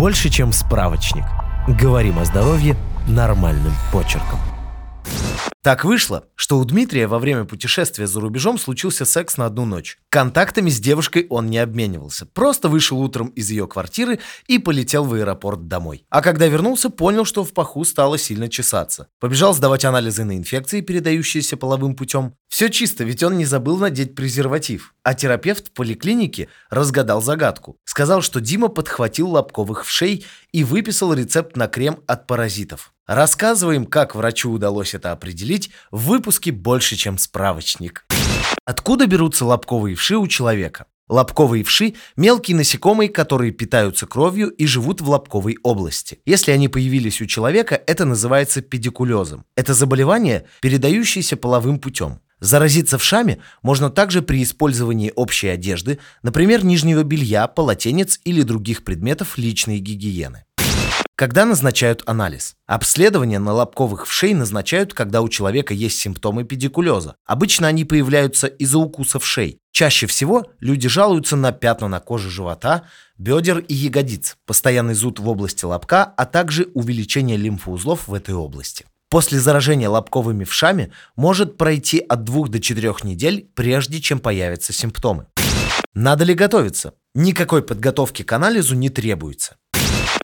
больше, чем справочник. Говорим о здоровье нормальным почерком. Так вышло, что у Дмитрия во время путешествия за рубежом случился секс на одну ночь. Контактами с девушкой он не обменивался, просто вышел утром из ее квартиры и полетел в аэропорт домой. А когда вернулся, понял, что в паху стало сильно чесаться. Побежал сдавать анализы на инфекции, передающиеся половым путем. Все чисто, ведь он не забыл надеть презерватив. А терапевт в поликлинике разгадал загадку. Сказал, что Дима подхватил лобковых вшей и выписал рецепт на крем от паразитов. Рассказываем, как врачу удалось это определить в выпуске «Больше, чем справочник». Откуда берутся лобковые вши у человека? Лобковые вши – мелкие насекомые, которые питаются кровью и живут в лобковой области. Если они появились у человека, это называется педикулезом. Это заболевание, передающееся половым путем. Заразиться вшами можно также при использовании общей одежды, например, нижнего белья, полотенец или других предметов личной гигиены. Когда назначают анализ? Обследование на лобковых вшей назначают, когда у человека есть симптомы педикулеза. Обычно они появляются из-за укуса вшей. Чаще всего люди жалуются на пятна на коже живота, бедер и ягодиц, постоянный зуд в области лобка, а также увеличение лимфоузлов в этой области. После заражения лобковыми вшами может пройти от 2 до 4 недель, прежде чем появятся симптомы. Надо ли готовиться? Никакой подготовки к анализу не требуется.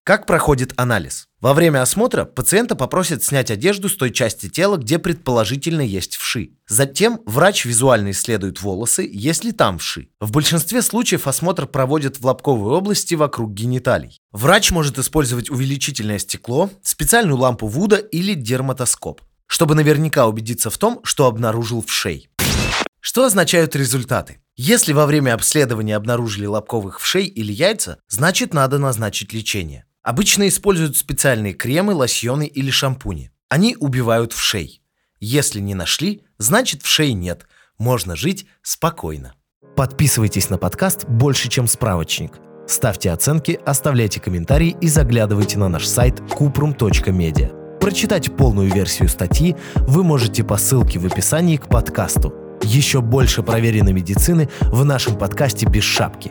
Как проходит анализ? Во время осмотра пациента попросят снять одежду с той части тела, где предположительно есть вши. Затем врач визуально исследует волосы, если там вши. В большинстве случаев осмотр проводят в лобковой области вокруг гениталий. Врач может использовать увеличительное стекло, специальную лампу Вуда или дерматоскоп, чтобы наверняка убедиться в том, что обнаружил вшей. Что означают результаты? Если во время обследования обнаружили лобковых вшей или яйца, значит надо назначить лечение. Обычно используют специальные кремы, лосьоны или шампуни. Они убивают вшей. Если не нашли, значит вшей нет. Можно жить спокойно. Подписывайтесь на подкаст «Больше, чем справочник». Ставьте оценки, оставляйте комментарии и заглядывайте на наш сайт kuprum.media. Прочитать полную версию статьи вы можете по ссылке в описании к подкасту. Еще больше проверенной медицины в нашем подкасте «Без шапки».